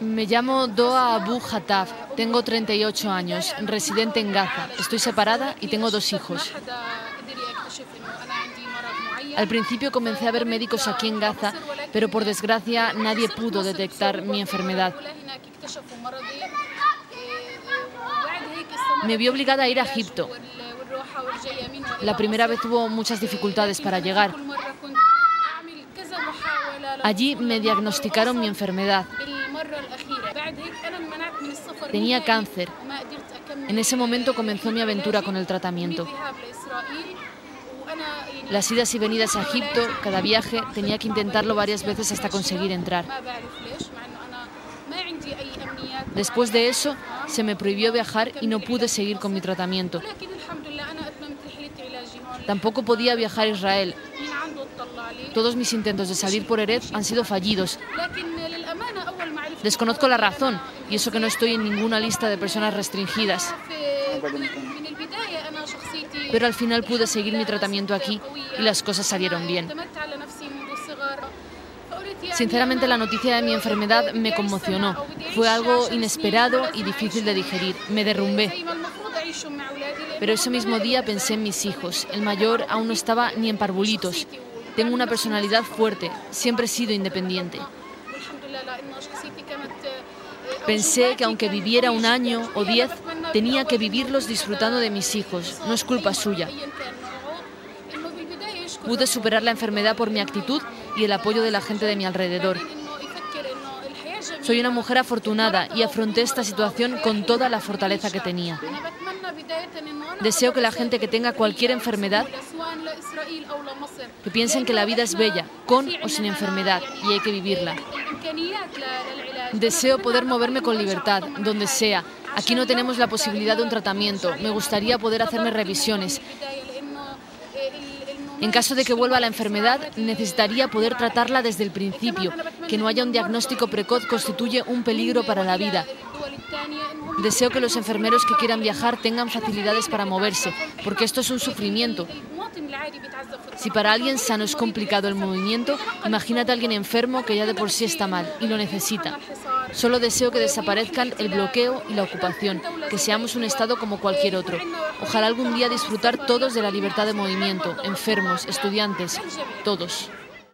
Me llamo Doa Abu Hataf, tengo 38 años, residente en Gaza. Estoy separada y tengo dos hijos. Al principio comencé a ver médicos aquí en Gaza, pero por desgracia nadie pudo detectar mi enfermedad. Me vi obligada a ir a Egipto. La primera vez hubo muchas dificultades para llegar. Allí me diagnosticaron mi enfermedad. Tenía cáncer. En ese momento comenzó mi aventura con el tratamiento. Las idas y venidas a Egipto, cada viaje, tenía que intentarlo varias veces hasta conseguir entrar. Después de eso, se me prohibió viajar y no pude seguir con mi tratamiento. Tampoco podía viajar a Israel. Todos mis intentos de salir por Erez han sido fallidos. Desconozco la razón, y eso que no estoy en ninguna lista de personas restringidas. Pero al final pude seguir mi tratamiento aquí y las cosas salieron bien. Sinceramente la noticia de mi enfermedad me conmocionó. Fue algo inesperado y difícil de digerir. Me derrumbé. Pero ese mismo día pensé en mis hijos. El mayor aún no estaba ni en parvulitos. Tengo una personalidad fuerte. Siempre he sido independiente. Pensé que aunque viviera un año o diez, tenía que vivirlos disfrutando de mis hijos. No es culpa suya. Pude superar la enfermedad por mi actitud y el apoyo de la gente de mi alrededor. Soy una mujer afortunada y afronté esta situación con toda la fortaleza que tenía. Deseo que la gente que tenga cualquier enfermedad, que piensen que la vida es bella, con o sin enfermedad, y hay que vivirla. Deseo poder moverme con libertad, donde sea. Aquí no tenemos la posibilidad de un tratamiento. Me gustaría poder hacerme revisiones. En caso de que vuelva la enfermedad, necesitaría poder tratarla desde el principio. Que no haya un diagnóstico precoz constituye un peligro para la vida. Deseo que los enfermeros que quieran viajar tengan facilidades para moverse, porque esto es un sufrimiento. Si para alguien sano es complicado el movimiento, imagínate a alguien enfermo que ya de por sí está mal y lo necesita. Solo deseo que desaparezcan el bloqueo y la ocupación, que seamos un Estado como cualquier otro. Ojalá algún día disfrutar todos de la libertad de movimiento, enfermos, estudiantes, todos.